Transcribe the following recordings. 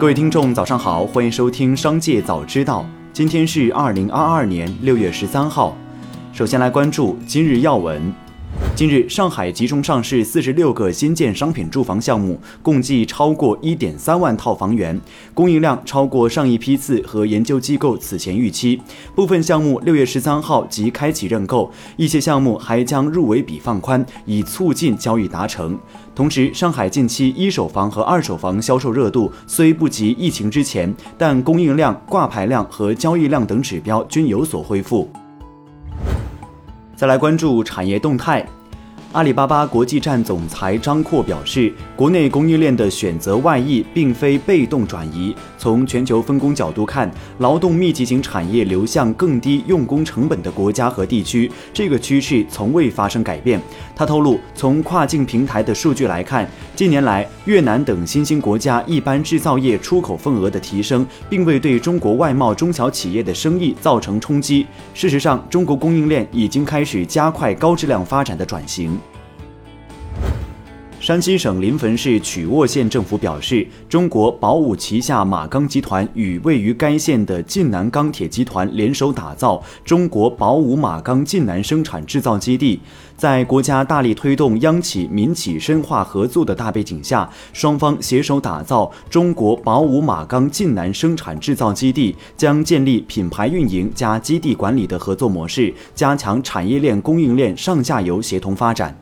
各位听众，早上好，欢迎收听《商界早知道》。今天是二零二二年六月十三号。首先来关注今日要闻。近日，上海集中上市四十六个新建商品住房项目，共计超过一点三万套房源，供应量超过上一批次和研究机构此前预期。部分项目六月十三号即开启认购，一些项目还将入围比放宽，以促进交易达成。同时，上海近期一手房和二手房销售热度虽不及疫情之前，但供应量、挂牌量和交易量等指标均有所恢复。再来关注产业动态。阿里巴巴国际站总裁张阔表示，国内供应链的选择外溢，并非被动转移。从全球分工角度看，劳动密集型产业流向更低用工成本的国家和地区，这个趋势从未发生改变。他透露，从跨境平台的数据来看，近年来越南等新兴国家一般制造业出口份额的提升，并未对中国外贸中小企业的生意造成冲击。事实上，中国供应链已经开始加快高质量发展的转型。山西省临汾市曲沃县政府表示，中国宝武旗下马钢集团与位于该县的晋南钢铁集团联手打造中国宝武马钢晋南生产制造基地。在国家大力推动央企民企深化合作的大背景下，双方携手打造中国宝武马钢晋南生产制造基地，将建立品牌运营加基地管理的合作模式，加强产业链供应链上下游协同发展。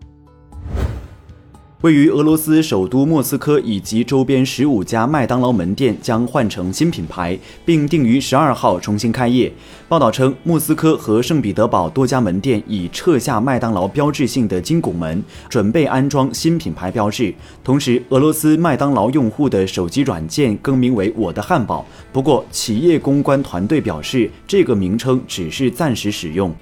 位于俄罗斯首都莫斯科以及周边十五家麦当劳门店将换成新品牌，并定于十二号重新开业。报道称，莫斯科和圣彼得堡多家门店已撤下麦当劳标志性的金拱门，准备安装新品牌标志。同时，俄罗斯麦当劳用户的手机软件更名为“我的汉堡”。不过，企业公关团队表示，这个名称只是暂时使用。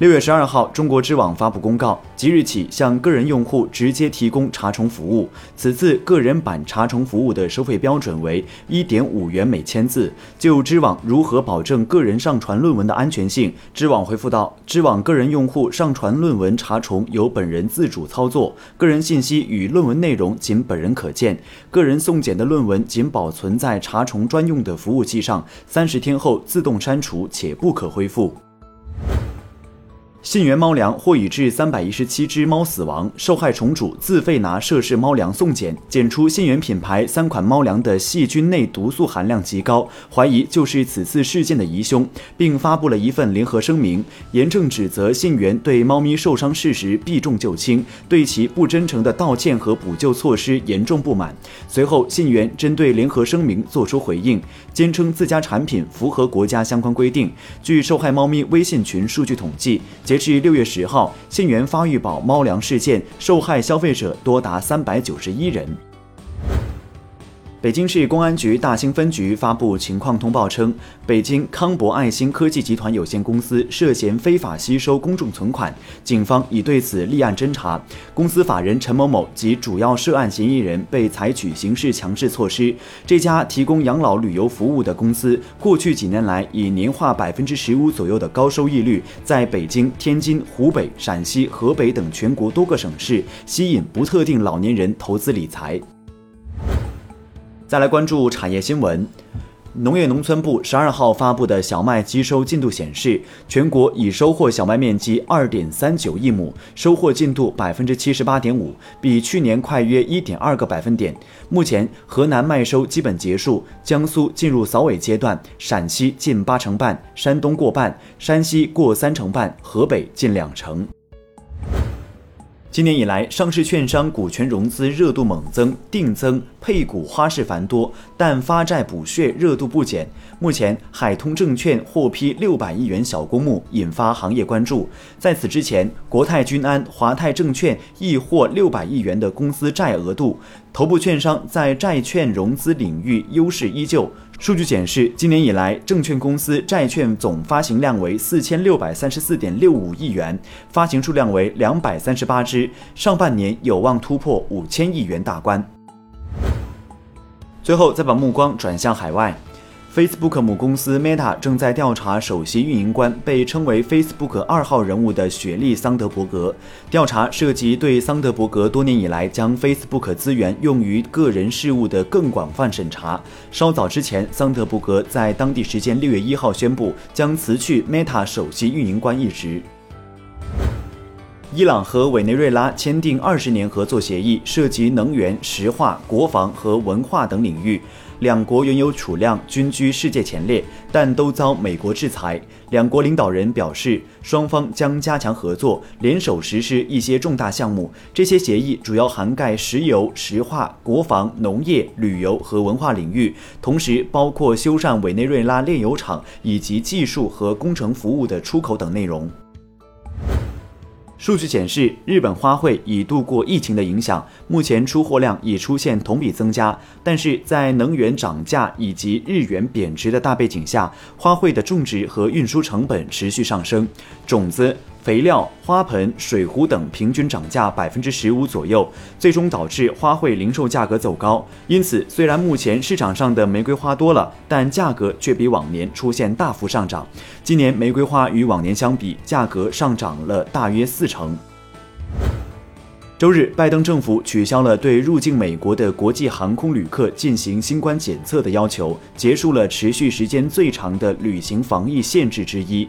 六月十二号，中国知网发布公告，即日起向个人用户直接提供查重服务。此次个人版查重服务的收费标准为一点五元每千字。就知网如何保证个人上传论文的安全性，知网回复道：知网个人用户上传论文查重由本人自主操作，个人信息与论文内容仅本人可见，个人送检的论文仅保存在查重专用的服务器上，三十天后自动删除，且不可恢复。信源猫粮或已致三百一十七只猫死亡，受害虫主自费拿涉事猫粮送检，检出信源品牌三款猫粮的细菌内毒素含量极高，怀疑就是此次事件的疑凶，并发布了一份联合声明，严正指责信源对猫咪受伤事实避重就轻，对其不真诚的道歉和补救措施严重不满。随后，信源针对联合声明作出回应，坚称自家产品符合国家相关规定。据受害猫咪微信群数据统计。截至六月十号，信源发育宝猫粮事件受害消费者多达三百九十一人。北京市公安局大兴分局发布情况通报称，北京康博爱心科技集团有限公司涉嫌非法吸收公众存款，警方已对此立案侦查。公司法人陈某某及主要涉案嫌疑人被采取刑事强制措施。这家提供养老旅游服务的公司，过去几年来以年化百分之十五左右的高收益率，在北京、天津、湖北、陕西、河北等全国多个省市吸引不特定老年人投资理财。再来关注产业新闻，农业农村部十二号发布的小麦机收进度显示，全国已收获小麦面积二点三九亿亩，收获进度百分之七十八点五，比去年快约一点二个百分点。目前，河南麦收基本结束，江苏进入扫尾阶段，陕西近八成半，山东过半，山西过三成半，河北近两成。今年以来，上市券商股权融资热度猛增，定增配股花式繁多，但发债补血热度不减。目前，海通证券获批六百亿元小公募，引发行业关注。在此之前，国泰君安、华泰证券亦获六百亿元的公司债额度。头部券商在债券融资领域优势依旧。数据显示，今年以来，证券公司债券总发行量为四千六百三十四点六五亿元，发行数量为两百三十八只，上半年有望突破五千亿元大关。最后，再把目光转向海外。Facebook 母公司 Meta 正在调查首席运营官被称为 Facebook 二号人物的雪莉·桑德伯格。调查涉及对桑德伯格多年以来将 Facebook 资源用于个人事务的更广泛审查。稍早之前，桑德伯格在当地时间六月一号宣布将辞去 Meta 首席运营官一职。伊朗和委内瑞拉签订二十年合作协议，涉及能源、石化、国防和文化等领域。两国原油储量均居世界前列，但都遭美国制裁。两国领导人表示，双方将加强合作，联手实施一些重大项目。这些协议主要涵盖石油、石化、国防、农业、旅游和文化领域，同时包括修缮委内瑞拉炼油厂以及技术和工程服务的出口等内容。数据显示，日本花卉已度过疫情的影响，目前出货量已出现同比增加。但是在能源涨价以及日元贬值的大背景下，花卉的种植和运输成本持续上升，种子。肥料、花盆、水壶等平均涨价百分之十五左右，最终导致花卉零售价格走高。因此，虽然目前市场上的玫瑰花多了，但价格却比往年出现大幅上涨。今年玫瑰花与往年相比，价格上涨了大约四成。周日，拜登政府取消了对入境美国的国际航空旅客进行新冠检测的要求，结束了持续时间最长的旅行防疫限制之一。